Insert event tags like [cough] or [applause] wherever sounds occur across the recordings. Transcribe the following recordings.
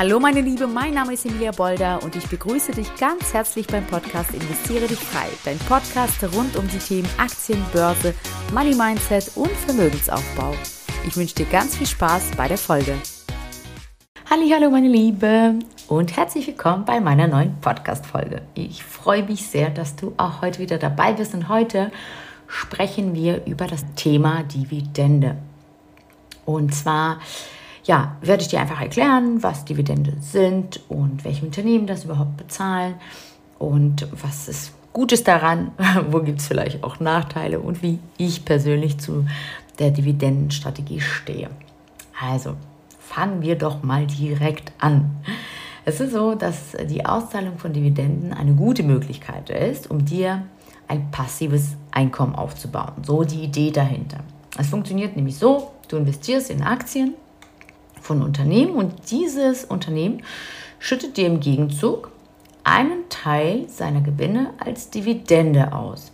Hallo meine Liebe, mein Name ist Emilia Bolder und ich begrüße dich ganz herzlich beim Podcast Investiere dich frei. Dein Podcast rund um die Themen Aktien, Börse, Money Mindset und Vermögensaufbau. Ich wünsche dir ganz viel Spaß bei der Folge. Hallo meine Liebe und herzlich willkommen bei meiner neuen Podcast Folge. Ich freue mich sehr, dass du auch heute wieder dabei bist und heute sprechen wir über das Thema Dividende. Und zwar ja, werde ich dir einfach erklären, was Dividende sind und welche Unternehmen das überhaupt bezahlen und was ist Gutes daran, [laughs] wo gibt es vielleicht auch Nachteile und wie ich persönlich zu der Dividendenstrategie stehe. Also fangen wir doch mal direkt an. Es ist so, dass die Auszahlung von Dividenden eine gute Möglichkeit ist, um dir ein passives Einkommen aufzubauen. So die Idee dahinter. Es funktioniert nämlich so, du investierst in Aktien von Unternehmen und dieses Unternehmen schüttet dir im Gegenzug einen Teil seiner Gewinne als Dividende aus.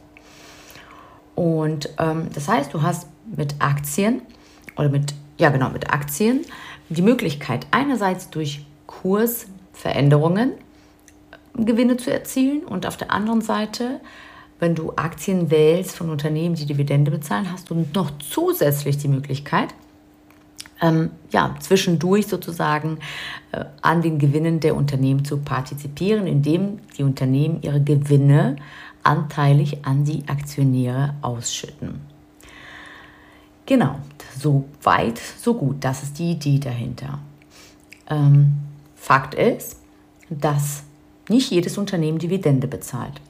Und ähm, das heißt, du hast mit Aktien oder mit, ja genau, mit Aktien die Möglichkeit einerseits durch Kursveränderungen Gewinne zu erzielen und auf der anderen Seite, wenn du Aktien wählst von Unternehmen, die Dividende bezahlen, hast du noch zusätzlich die Möglichkeit, ähm, ja, zwischendurch sozusagen äh, an den Gewinnen der Unternehmen zu partizipieren, indem die Unternehmen ihre Gewinne anteilig an die Aktionäre ausschütten. Genau, so weit, so gut. Das ist die Idee dahinter. Ähm, Fakt ist, dass nicht jedes Unternehmen Dividende bezahlt.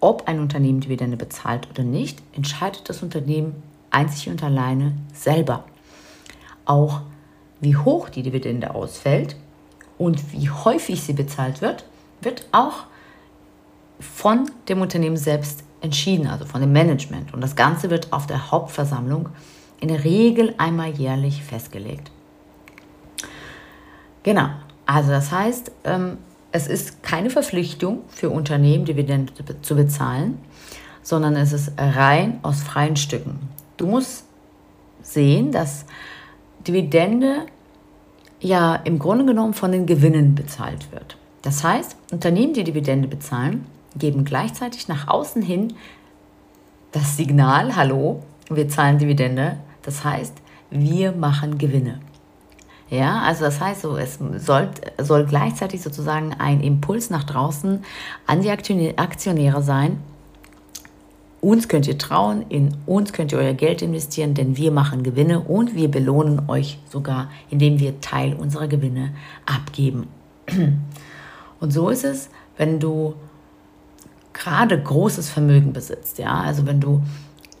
Ob ein Unternehmen Dividende bezahlt oder nicht, entscheidet das Unternehmen einzig und alleine selber auch wie hoch die Dividende ausfällt und wie häufig sie bezahlt wird, wird auch von dem Unternehmen selbst entschieden, also von dem Management. Und das Ganze wird auf der Hauptversammlung in der Regel einmal jährlich festgelegt. Genau, also das heißt, ähm, es ist keine Verpflichtung für Unternehmen, Dividende zu bezahlen, sondern es ist rein aus freien Stücken. Du musst sehen, dass Dividende ja im Grunde genommen von den Gewinnen bezahlt wird. Das heißt, Unternehmen, die Dividende bezahlen, geben gleichzeitig nach außen hin das Signal, hallo, wir zahlen Dividende. Das heißt, wir machen Gewinne. Ja, also das heißt so, es soll, soll gleichzeitig sozusagen ein Impuls nach draußen an die Aktionäre sein, uns könnt ihr trauen, in uns könnt ihr euer Geld investieren, denn wir machen Gewinne und wir belohnen euch sogar, indem wir Teil unserer Gewinne abgeben. [clears throat] Und so ist es, wenn du gerade großes Vermögen besitzt, ja, also wenn du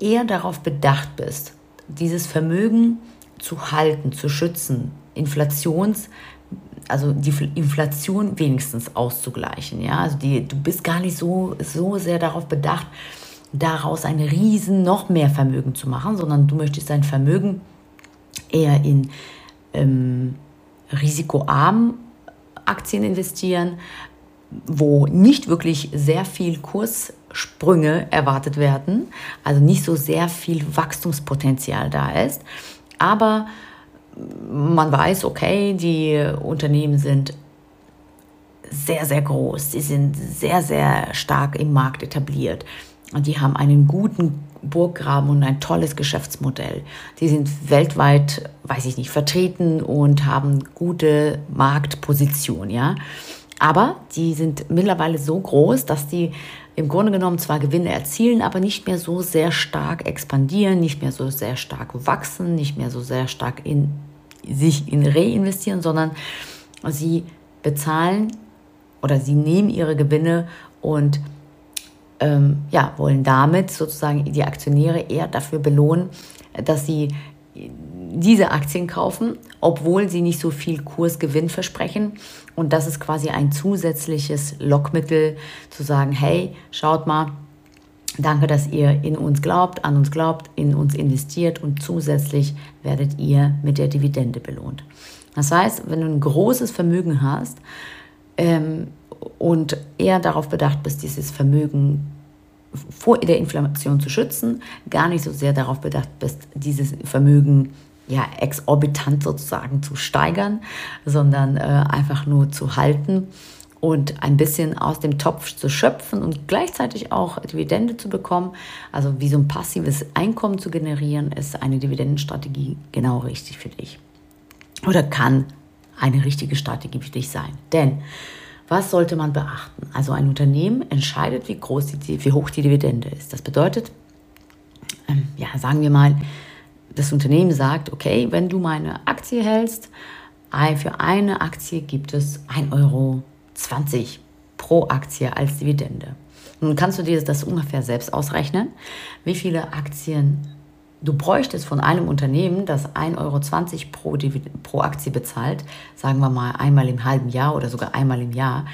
eher darauf bedacht bist, dieses Vermögen zu halten, zu schützen, Inflations also die Inflation wenigstens auszugleichen, ja, also die, du bist gar nicht so so sehr darauf bedacht, daraus ein riesen noch mehr Vermögen zu machen, sondern du möchtest dein Vermögen eher in ähm, risikoarmen Aktien investieren, wo nicht wirklich sehr viel Kurssprünge erwartet werden, also nicht so sehr viel Wachstumspotenzial da ist, aber man weiß, okay, die Unternehmen sind sehr, sehr groß, sie sind sehr, sehr stark im Markt etabliert. Und die haben einen guten Burggraben und ein tolles Geschäftsmodell. Die sind weltweit, weiß ich nicht, vertreten und haben gute Marktposition, ja. Aber die sind mittlerweile so groß, dass die im Grunde genommen zwar Gewinne erzielen, aber nicht mehr so sehr stark expandieren, nicht mehr so sehr stark wachsen, nicht mehr so sehr stark in sich in reinvestieren, sondern sie bezahlen oder sie nehmen ihre Gewinne und ähm, ja, wollen damit sozusagen die Aktionäre eher dafür belohnen, dass sie diese Aktien kaufen, obwohl sie nicht so viel Kursgewinn versprechen. Und das ist quasi ein zusätzliches Lockmittel zu sagen, hey, schaut mal, danke, dass ihr in uns glaubt, an uns glaubt, in uns investiert und zusätzlich werdet ihr mit der Dividende belohnt. Das heißt, wenn du ein großes Vermögen hast, ähm, und eher darauf bedacht bist, dieses Vermögen vor der Inflation zu schützen, gar nicht so sehr darauf bedacht bist, dieses Vermögen ja, exorbitant sozusagen zu steigern, sondern äh, einfach nur zu halten und ein bisschen aus dem Topf zu schöpfen und gleichzeitig auch Dividende zu bekommen, also wie so ein passives Einkommen zu generieren, ist eine Dividendenstrategie genau richtig für dich. Oder kann eine richtige Strategie für dich sein. Denn was sollte man beachten? Also ein Unternehmen entscheidet, wie groß die, wie hoch die Dividende ist. Das bedeutet, ähm, ja, sagen wir mal, das Unternehmen sagt, okay, wenn du meine Aktie hältst, für eine Aktie gibt es 1 Euro 20 pro Aktie als Dividende. Nun kannst du dir das ungefähr selbst ausrechnen, wie viele Aktien du bräuchtest von einem Unternehmen, das 1,20 Euro pro, pro Aktie bezahlt, sagen wir mal einmal im halben Jahr oder sogar einmal im Jahr,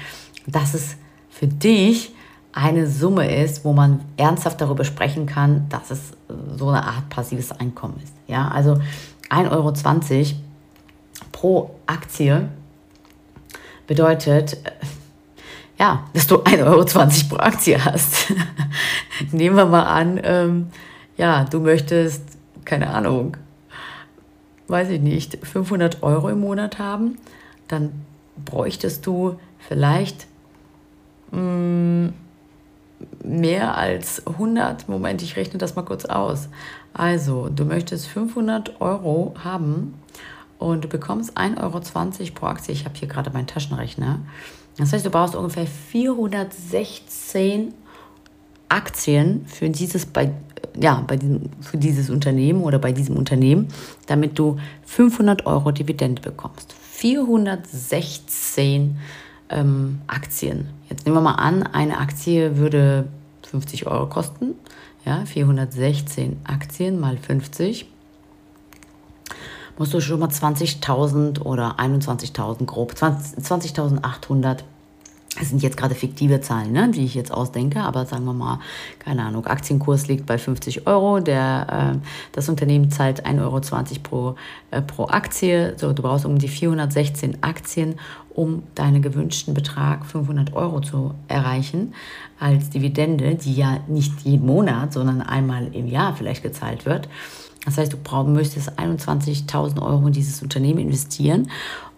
dass es für dich eine Summe ist, wo man ernsthaft darüber sprechen kann, dass es so eine Art passives Einkommen ist. Ja, also 1,20 Euro pro Aktie bedeutet, äh, ja, dass du 1,20 Euro pro Aktie hast. [laughs] Nehmen wir mal an, ähm, ja, du möchtest, keine Ahnung, weiß ich nicht, 500 Euro im Monat haben, dann bräuchtest du vielleicht mm, mehr als 100, Moment, ich rechne das mal kurz aus. Also, du möchtest 500 Euro haben und du bekommst 1,20 Euro pro Aktie. Ich habe hier gerade meinen Taschenrechner. Das heißt, du brauchst ungefähr 416 Aktien für dieses, bei, ja, bei diesem, für dieses Unternehmen oder bei diesem Unternehmen, damit du 500 Euro Dividende bekommst. 416 ähm, Aktien. Jetzt nehmen wir mal an, eine Aktie würde 50 Euro kosten. Ja, 416 Aktien mal 50 musst du schon mal 20.000 oder 21.000 grob, 20.800 das sind jetzt gerade fiktive Zahlen, ne, die ich jetzt ausdenke, aber sagen wir mal, keine Ahnung, Aktienkurs liegt bei 50 Euro, der, äh, das Unternehmen zahlt 1,20 Euro pro, äh, pro Aktie, so, du brauchst um die 416 Aktien, um deinen gewünschten Betrag 500 Euro zu erreichen als Dividende, die ja nicht jeden Monat, sondern einmal im Jahr vielleicht gezahlt wird. Das heißt, du brauch, müsstest 21.000 Euro in dieses Unternehmen investieren,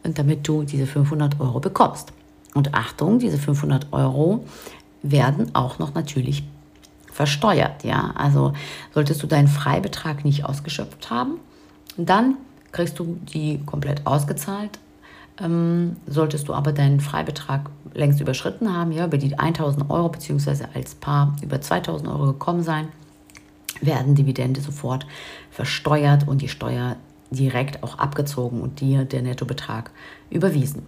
damit du diese 500 Euro bekommst. Und Achtung, diese 500 Euro werden auch noch natürlich versteuert. Ja? Also solltest du deinen Freibetrag nicht ausgeschöpft haben, dann kriegst du die komplett ausgezahlt. Ähm, solltest du aber deinen Freibetrag längst überschritten haben, ja, über die 1000 Euro beziehungsweise als Paar über 2000 Euro gekommen sein, werden Dividende sofort versteuert und die Steuer direkt auch abgezogen und dir der Nettobetrag überwiesen.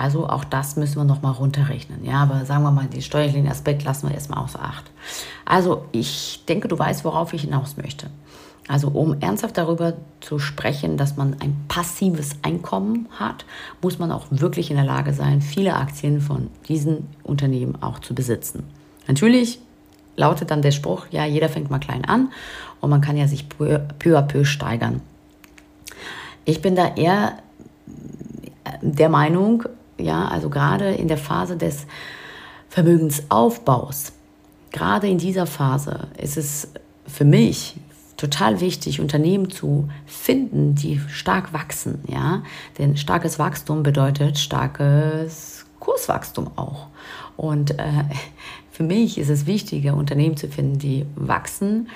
Also auch das müssen wir nochmal runterrechnen. Ja, aber sagen wir mal, den steuerlichen Aspekt lassen wir erstmal außer Acht. Also ich denke, du weißt, worauf ich hinaus möchte. Also um ernsthaft darüber zu sprechen, dass man ein passives Einkommen hat, muss man auch wirklich in der Lage sein, viele Aktien von diesen Unternehmen auch zu besitzen. Natürlich lautet dann der Spruch, ja, jeder fängt mal klein an und man kann ja sich peu, à peu steigern. Ich bin da eher der Meinung, ja, also gerade in der Phase des Vermögensaufbaus, gerade in dieser Phase ist es für mich total wichtig, Unternehmen zu finden, die stark wachsen, ja, denn starkes Wachstum bedeutet starkes Kurswachstum auch. Und äh, [laughs] für mich ist es wichtiger, Unternehmen zu finden, die wachsen,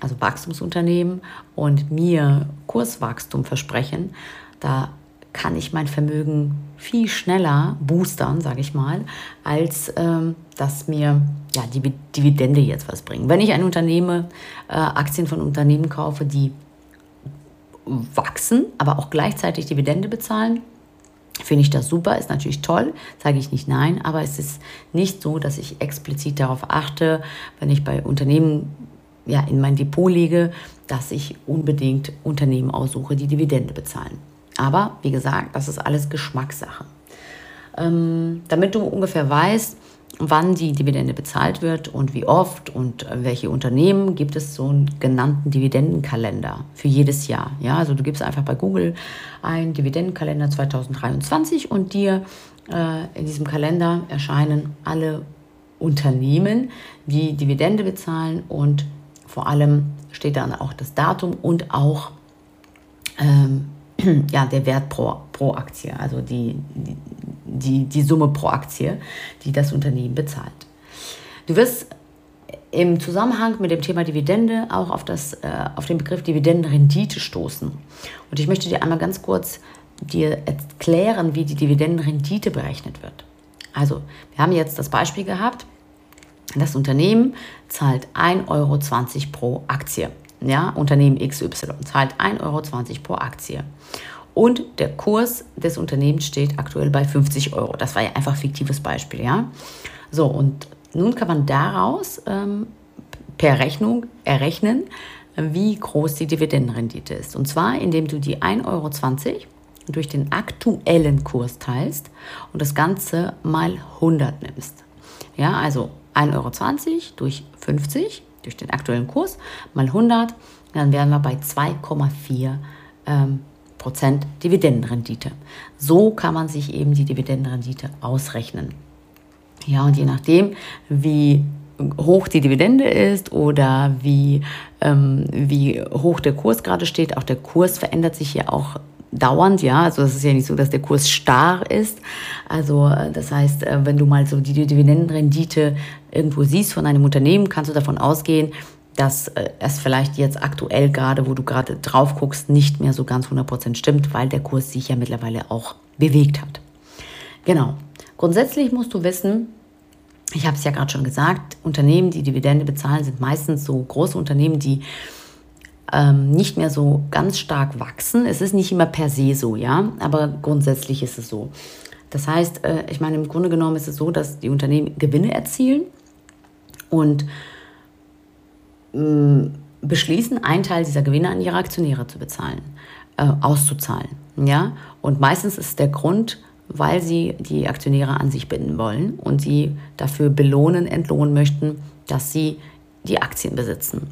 also Wachstumsunternehmen und mir Kurswachstum versprechen. Da kann ich mein Vermögen viel schneller boostern, sage ich mal, als ähm, dass mir ja, die Dividende jetzt was bringt. Wenn ich ein Unternehmen, äh, Aktien von Unternehmen kaufe, die wachsen, aber auch gleichzeitig Dividende bezahlen, Finde ich das super, ist natürlich toll, sage ich nicht nein, aber es ist nicht so, dass ich explizit darauf achte, wenn ich bei Unternehmen ja, in mein Depot lege, dass ich unbedingt Unternehmen aussuche, die Dividende bezahlen. Aber wie gesagt, das ist alles Geschmackssache. Ähm, damit du ungefähr weißt, wann die Dividende bezahlt wird und wie oft und welche Unternehmen, gibt es so einen genannten Dividendenkalender für jedes Jahr. Ja, also du gibst einfach bei Google ein Dividendenkalender 2023 und dir äh, in diesem Kalender erscheinen alle Unternehmen, die Dividende bezahlen und vor allem steht dann auch das Datum und auch ähm, [clears throat] ja, der Wert pro, pro Aktie, also die, die, die Summe pro Aktie, die das Unternehmen bezahlt. Du wirst im Zusammenhang mit dem Thema Dividende auch auf, das, äh, auf den Begriff Dividendenrendite stoßen. Und ich möchte dir einmal ganz kurz dir erklären, wie die Dividendenrendite berechnet wird. Also, wir haben jetzt das Beispiel gehabt, das Unternehmen zahlt 1,20 Euro pro Aktie. Ja, Unternehmen XY zahlt 1,20 Euro pro Aktie. Und der Kurs des Unternehmens steht aktuell bei 50 Euro. Das war ja einfach ein fiktives Beispiel, ja. So, und nun kann man daraus ähm, per Rechnung errechnen, wie groß die Dividendenrendite ist. Und zwar, indem du die 1,20 Euro durch den aktuellen Kurs teilst und das Ganze mal 100 nimmst. Ja, also 1,20 Euro durch 50, durch den aktuellen Kurs, mal 100, dann wären wir bei 2,4 ähm, Prozent Dividendenrendite. So kann man sich eben die Dividendenrendite ausrechnen. Ja, und je nachdem, wie hoch die Dividende ist oder wie, ähm, wie hoch der Kurs gerade steht, auch der Kurs verändert sich ja auch dauernd, ja, also es ist ja nicht so, dass der Kurs starr ist. Also äh, das heißt, äh, wenn du mal so die Dividendenrendite irgendwo siehst von einem Unternehmen, kannst du davon ausgehen, dass äh, es vielleicht jetzt aktuell gerade, wo du gerade drauf guckst, nicht mehr so ganz 100% stimmt, weil der Kurs sich ja mittlerweile auch bewegt hat. Genau. Grundsätzlich musst du wissen, ich habe es ja gerade schon gesagt, Unternehmen, die Dividende bezahlen, sind meistens so große Unternehmen, die ähm, nicht mehr so ganz stark wachsen. Es ist nicht immer per se so, ja, aber grundsätzlich ist es so. Das heißt, äh, ich meine, im Grunde genommen ist es so, dass die Unternehmen Gewinne erzielen und mh, mm, beschließen, einen Teil dieser Gewinne an ihre Aktionäre zu bezahlen, äh, auszuzahlen. Ja? Und meistens ist der Grund, weil sie die Aktionäre an sich binden wollen und sie dafür belohnen, entlohnen möchten, dass sie die Aktien besitzen.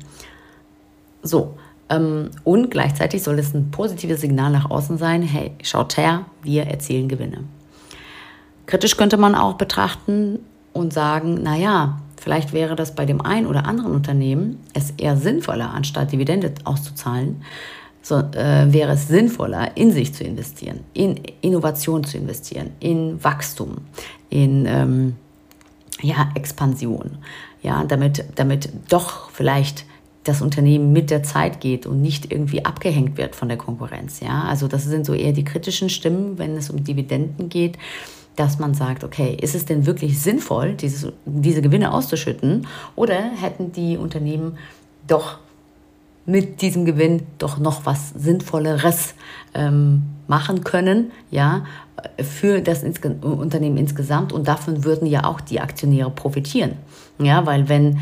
So, ähm, und gleichzeitig soll es ein positives Signal nach außen sein, hey, schaut her, wir erzielen Gewinne. Kritisch könnte man auch betrachten und sagen, naja, vielleicht wäre das bei dem einen oder anderen Unternehmen es eher sinnvoller, anstatt Dividende auszuzahlen, so, äh, wäre es sinnvoller, in sich zu investieren, in Innovation zu investieren, in Wachstum, in ähm, ja, Expansion, ja, damit, damit doch vielleicht das Unternehmen mit der Zeit geht und nicht irgendwie abgehängt wird von der Konkurrenz. Ja? Also das sind so eher die kritischen Stimmen, wenn es um Dividenden geht, dass man sagt, okay, ist es denn wirklich sinnvoll, dieses, diese Gewinne auszuschütten? Oder hätten die Unternehmen doch mit diesem Gewinn doch noch was Sinnvolleres ähm, machen können, ja, für das Unternehmen insgesamt? Und davon würden ja auch die Aktionäre profitieren, ja, weil wenn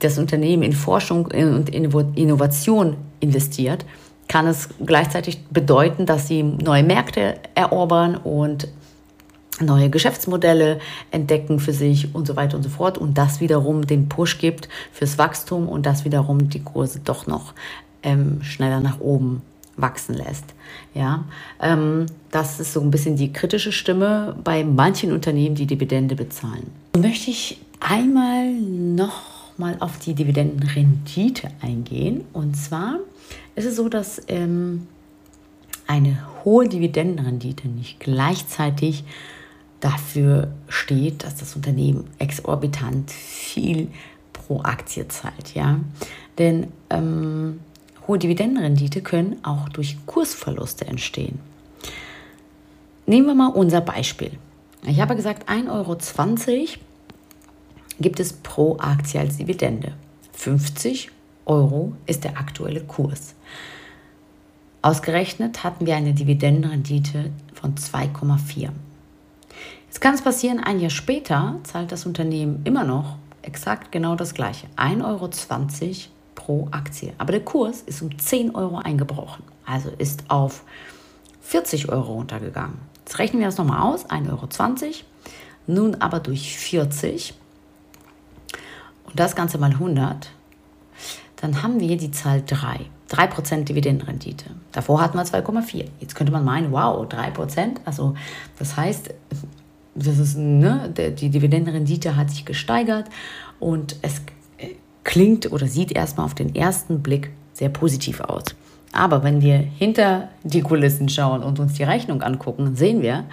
das Unternehmen in Forschung und Innovation investiert, kann es gleichzeitig bedeuten, dass sie neue Märkte erobern und neue Geschäftsmodelle entdecken für sich und so weiter und so fort und das wiederum den Push gibt fürs Wachstum und das wiederum die Kurse doch noch ähm, schneller nach oben wachsen lässt. Ja, ähm, das ist so ein bisschen die kritische Stimme bei manchen Unternehmen, die Dividende bezahlen. Möchte ich einmal noch mal auf die Dividendenrendite eingehen. Und zwar ist es so, dass ähm, eine hohe Dividendenrendite nicht gleichzeitig dafür steht, dass das Unternehmen exorbitant viel pro Aktie zahlt. Ja? Denn ähm, hohe Dividendenrendite können auch durch Kursverluste entstehen. Nehmen wir mal unser Beispiel. Ich habe gesagt, 1,20 Euro gibt es pro Aktie als Dividende. 50 Euro ist der aktuelle Kurs. Ausgerechnet hatten wir eine Dividendenrendite von 2,4. Jetzt kann es passieren, ein Jahr später zahlt das Unternehmen immer noch exakt genau das gleiche. 1,20 Euro pro Aktie. Aber der Kurs ist um 10 Euro eingebrochen. Also ist auf 40 Euro runtergegangen. Jetzt rechnen wir das nochmal aus. 1,20 Euro. Nun aber durch 40 und das Ganze mal 100, dann haben wir die Zahl 3. 3% Dividendenrendite. Davor hatten wir 2,4. Jetzt könnte man meinen, wow, 3%. Also das heißt, das ist, ne, die Dividendenrendite hat sich gesteigert und es klingt oder sieht erstmal auf den ersten Blick sehr positiv aus. Aber wenn wir hinter die Kulissen schauen und uns die Rechnung angucken, sehen wir,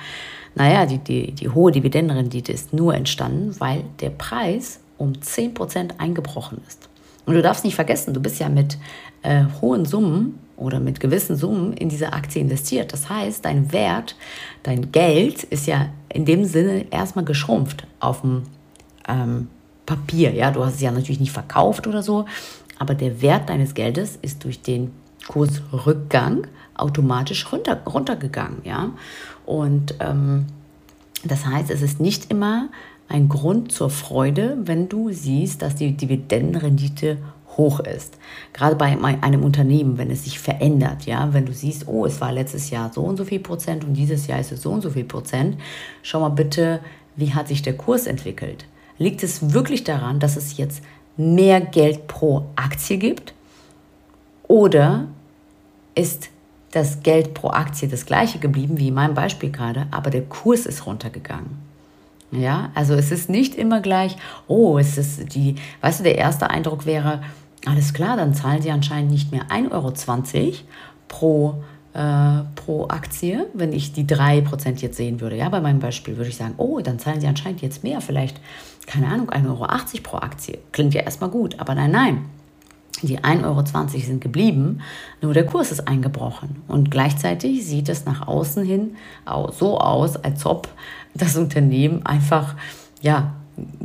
naja, die, die, die hohe Dividendenrendite ist nur entstanden, weil der Preis um 10% eingebrochen ist. Und du darfst nicht vergessen, du bist ja mit äh, hohen Summen oder mit gewissen Summen in diese Aktie investiert. Das heißt, dein Wert, dein Geld ist ja in dem Sinne erstmal geschrumpft auf dem ähm, Papier. Ja, du hast es ja natürlich nicht verkauft oder so, aber der Wert deines Geldes ist durch den Kursrückgang automatisch runter, runtergegangen. Ja, und ähm, das heißt, es ist nicht immer ein Grund zur Freude, wenn du siehst, dass die Dividendenrendite hoch ist. Gerade bei einem Unternehmen, wenn es sich verändert, ja, wenn du siehst, oh, es war letztes Jahr so und so viel Prozent und dieses Jahr ist es so und so viel Prozent, schau mal bitte, wie hat sich der Kurs entwickelt? Liegt es wirklich daran, dass es jetzt mehr Geld pro Aktie gibt? Oder ist das Geld pro Aktie das gleiche geblieben wie in meinem Beispiel gerade, aber der Kurs ist runtergegangen? Ja, also es ist nicht immer gleich, oh, es ist die, weißt du, der erste Eindruck wäre, alles klar, dann zahlen sie anscheinend nicht mehr 1,20 Euro pro, äh, pro Aktie, wenn ich die 3% jetzt sehen würde. Ja, bei meinem Beispiel würde ich sagen, oh, dann zahlen sie anscheinend jetzt mehr, vielleicht, keine Ahnung, 1,80 Euro pro Aktie. Klingt ja erstmal gut, aber nein, nein. Die 1,20 Euro sind geblieben, nur der Kurs ist eingebrochen. Und gleichzeitig sieht es nach außen hin so aus, als ob das Unternehmen einfach ja,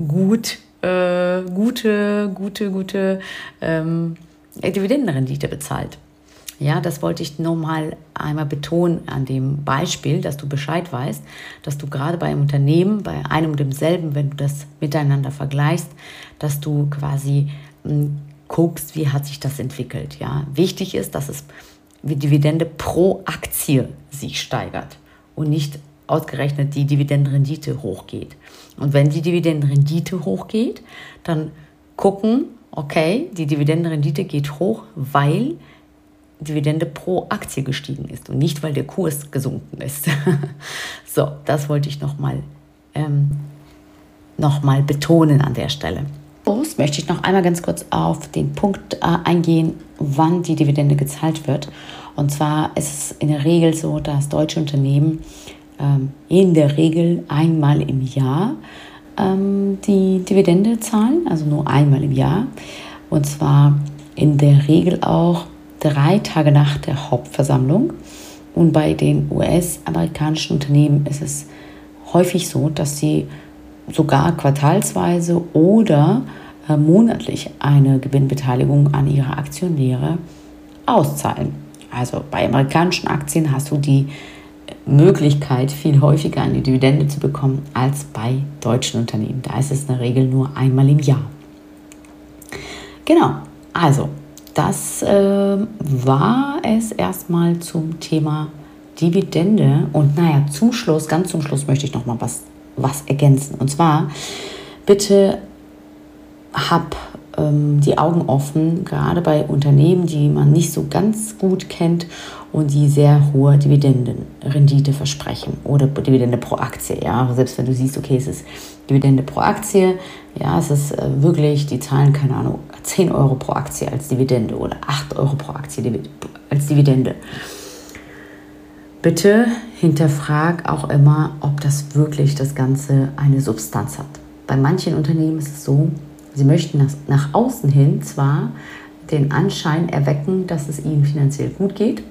gut, äh, gute, gute, gute ähm, Dividendenrendite bezahlt. Ja, das wollte ich nochmal einmal betonen an dem Beispiel, dass du Bescheid weißt, dass du gerade bei einem Unternehmen, bei einem und demselben, wenn du das miteinander vergleichst, dass du quasi hm, guckst, wie hat sich das entwickelt. Ja, wichtig ist, dass es die Dividende pro Aktie sich steigert und nicht ausgerechnet die Dividendenrendite hochgeht. Und wenn die Dividendenrendite hochgeht, dann gucken, okay, die Dividendenrendite geht hoch, weil Dividende pro Aktie gestiegen ist und nicht, weil der Kurs gesunken ist. [laughs] so, das wollte ich nochmal ähm, noch betonen an der Stelle. Schluss möchte ich noch einmal ganz kurz auf den Punkt äh, eingehen, wann die Dividende gezahlt wird. Und zwar ist es in der Regel so, dass deutsche Unternehmen in der Regel einmal im Jahr ähm, die Dividende zahlen, also nur einmal im Jahr. Und zwar in der Regel auch drei Tage nach der Hauptversammlung. Und bei den US-amerikanischen Unternehmen ist es häufig so, dass sie sogar quartalsweise oder äh, monatlich eine Gewinnbeteiligung an ihre Aktionäre auszahlen. Also bei amerikanischen Aktien hast du die Möglichkeit, viel häufiger eine Dividende zu bekommen als bei deutschen Unternehmen. Da ist es in der Regel nur einmal im Jahr. Genau, also das äh, war es erstmal zum Thema Dividende. Und naja, zum Schluss, ganz zum Schluss möchte ich noch mal was, was ergänzen. Und zwar bitte hab die Augen offen, gerade bei Unternehmen, die man nicht so ganz gut kennt und die sehr hohe Dividendenrendite versprechen oder Dividende pro Aktie. Ja, selbst wenn du siehst, okay, es ist Dividende pro Aktie, ja, es ist äh, wirklich, die zahlen, keine Ahnung, 10 Euro pro Aktie als Dividende oder 8 Euro pro Aktie als Dividende. Bitte hinterfrag auch immer, ob das wirklich das Ganze eine Substanz hat. Bei manchen Unternehmen ist es so, Sie möchten nach, nach außen hin zwar den Anschein erwecken, dass es ihnen finanziell gut geht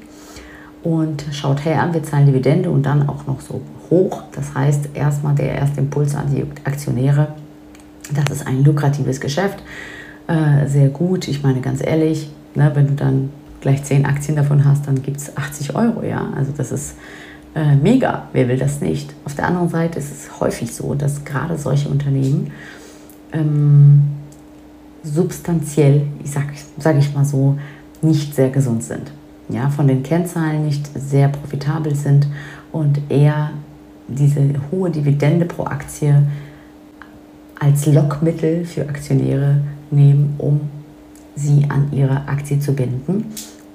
und schaut her, wir zahlen Dividende und dann auch noch so hoch. Das heißt, erstmal der erste Impuls an die Aktionäre, das ist ein lukratives Geschäft, äh, sehr gut. Ich meine ganz ehrlich, ne, wenn du dann gleich 10 Aktien davon hast, dann gibt es 80 Euro, ja. Also das ist äh, mega. Wer will das nicht? Auf der anderen Seite ist es häufig so, dass gerade solche Unternehmen ähm, substanziell, ich sag, sag ich mal so, nicht sehr gesund sind. Ja, von den Kennzahlen nicht sehr profitabel sind und eher diese hohe Dividende pro Aktie als Lockmittel für Aktionäre nehmen, um sie an ihre Aktie zu binden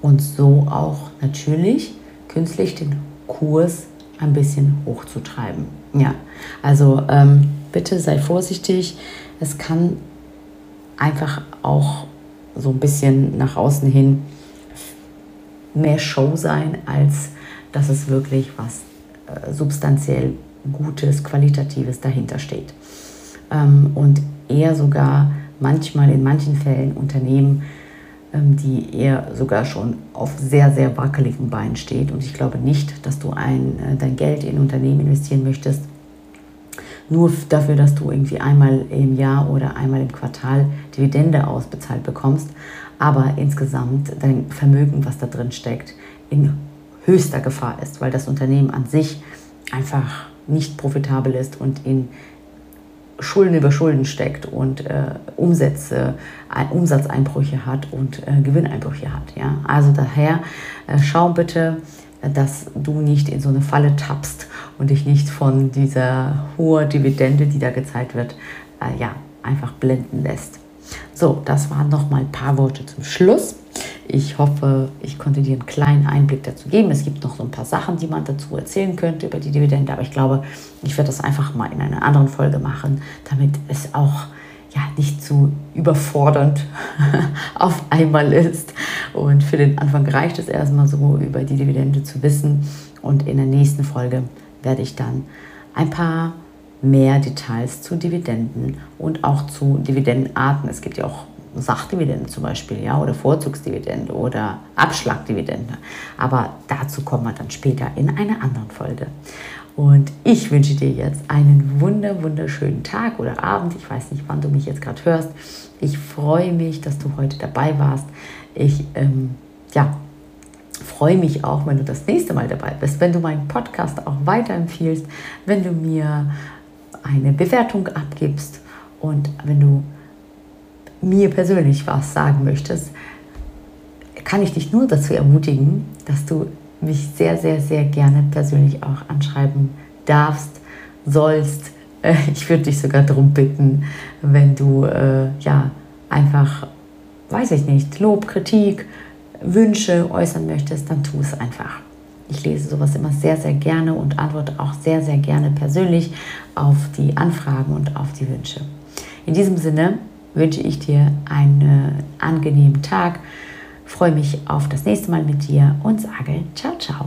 und so auch natürlich künstlich den Kurs ein bisschen hochzutreiben. Ja, also ähm, bitte sei vorsichtig. Es kann einfach auch so ein bisschen nach außen hin mehr Show sein, als dass es wirklich was äh, substanziell Gutes, Qualitatives dahinter steht. Ähm, und eher sogar manchmal in manchen Fällen Unternehmen, ähm, die eher sogar schon auf sehr, sehr wackeligen Beinen steht. Und ich glaube nicht, dass du ein, äh, dein Geld in Unternehmen investieren möchtest, nur dafür, dass du irgendwie einmal im Jahr oder einmal im Quartal Dividende ausbezahlt bekommst, aber insgesamt dein Vermögen, was da drin steckt, in höchster Gefahr ist, weil das Unternehmen an sich einfach nicht profitabel ist und in Schulden über Schulden steckt und äh, Umsätze, äh, Umsatzeinbrüche hat und äh, Gewinneinbrüche hat. Ja? Also daher äh, schau bitte, dass du nicht in so eine Falle tappst und dich nicht von dieser hohen Dividende, die da gezahlt wird, äh, ja, einfach blenden lässt. So, das waren noch mal ein paar Worte zum Schluss. Ich hoffe, ich konnte dir einen kleinen Einblick dazu geben. Es gibt noch so ein paar Sachen, die man dazu erzählen könnte über die Dividende, aber ich glaube, ich werde das einfach mal in einer anderen Folge machen, damit es auch ja, nicht zu überfordernd [laughs] auf einmal ist. Und für den Anfang reicht es erstmal so, über die Dividende zu wissen. Und in der nächsten Folge werde ich dann ein paar mehr Details zu Dividenden und auch zu Dividendenarten. Es gibt ja auch Sachdividende zum Beispiel, ja, oder Vorzugsdividende oder Abschlagdividende. Aber dazu kommen wir dann später in einer anderen Folge. Und ich wünsche dir jetzt einen wunder, wunderschönen Tag oder Abend. Ich weiß nicht, wann du mich jetzt gerade hörst. Ich freue mich, dass du heute dabei warst. Ich ähm, ja, freue mich auch, wenn du das nächste Mal dabei bist, wenn du meinen Podcast auch weiterempfiehlst, wenn du mir eine Bewertung abgibst und wenn du mir persönlich was sagen möchtest, kann ich dich nur dazu ermutigen, dass du mich sehr, sehr, sehr gerne persönlich auch anschreiben darfst, sollst. Äh, ich würde dich sogar darum bitten, wenn du äh, ja einfach, weiß ich nicht, Lob, Kritik, Wünsche äußern möchtest, dann tu es einfach. Ich lese sowas immer sehr, sehr gerne und antworte auch sehr, sehr gerne persönlich auf die Anfragen und auf die Wünsche. In diesem Sinne wünsche ich dir einen angenehmen Tag, freue mich auf das nächste Mal mit dir und sage ciao, ciao.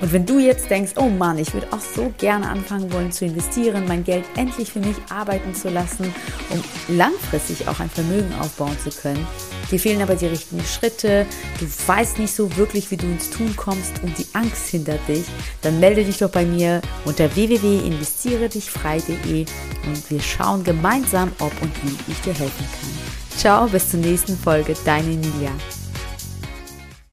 Und wenn du jetzt denkst, oh Mann, ich würde auch so gerne anfangen wollen zu investieren, mein Geld endlich für mich arbeiten zu lassen, um langfristig auch ein Vermögen aufbauen zu können, dir fehlen aber die richtigen Schritte, du weißt nicht so wirklich, wie du ins Tun kommst und die Angst hindert dich, dann melde dich doch bei mir unter www.investieredichfrei.de und wir schauen gemeinsam, ob und wie ich dir helfen kann. Ciao, bis zur nächsten Folge, deine Emilia.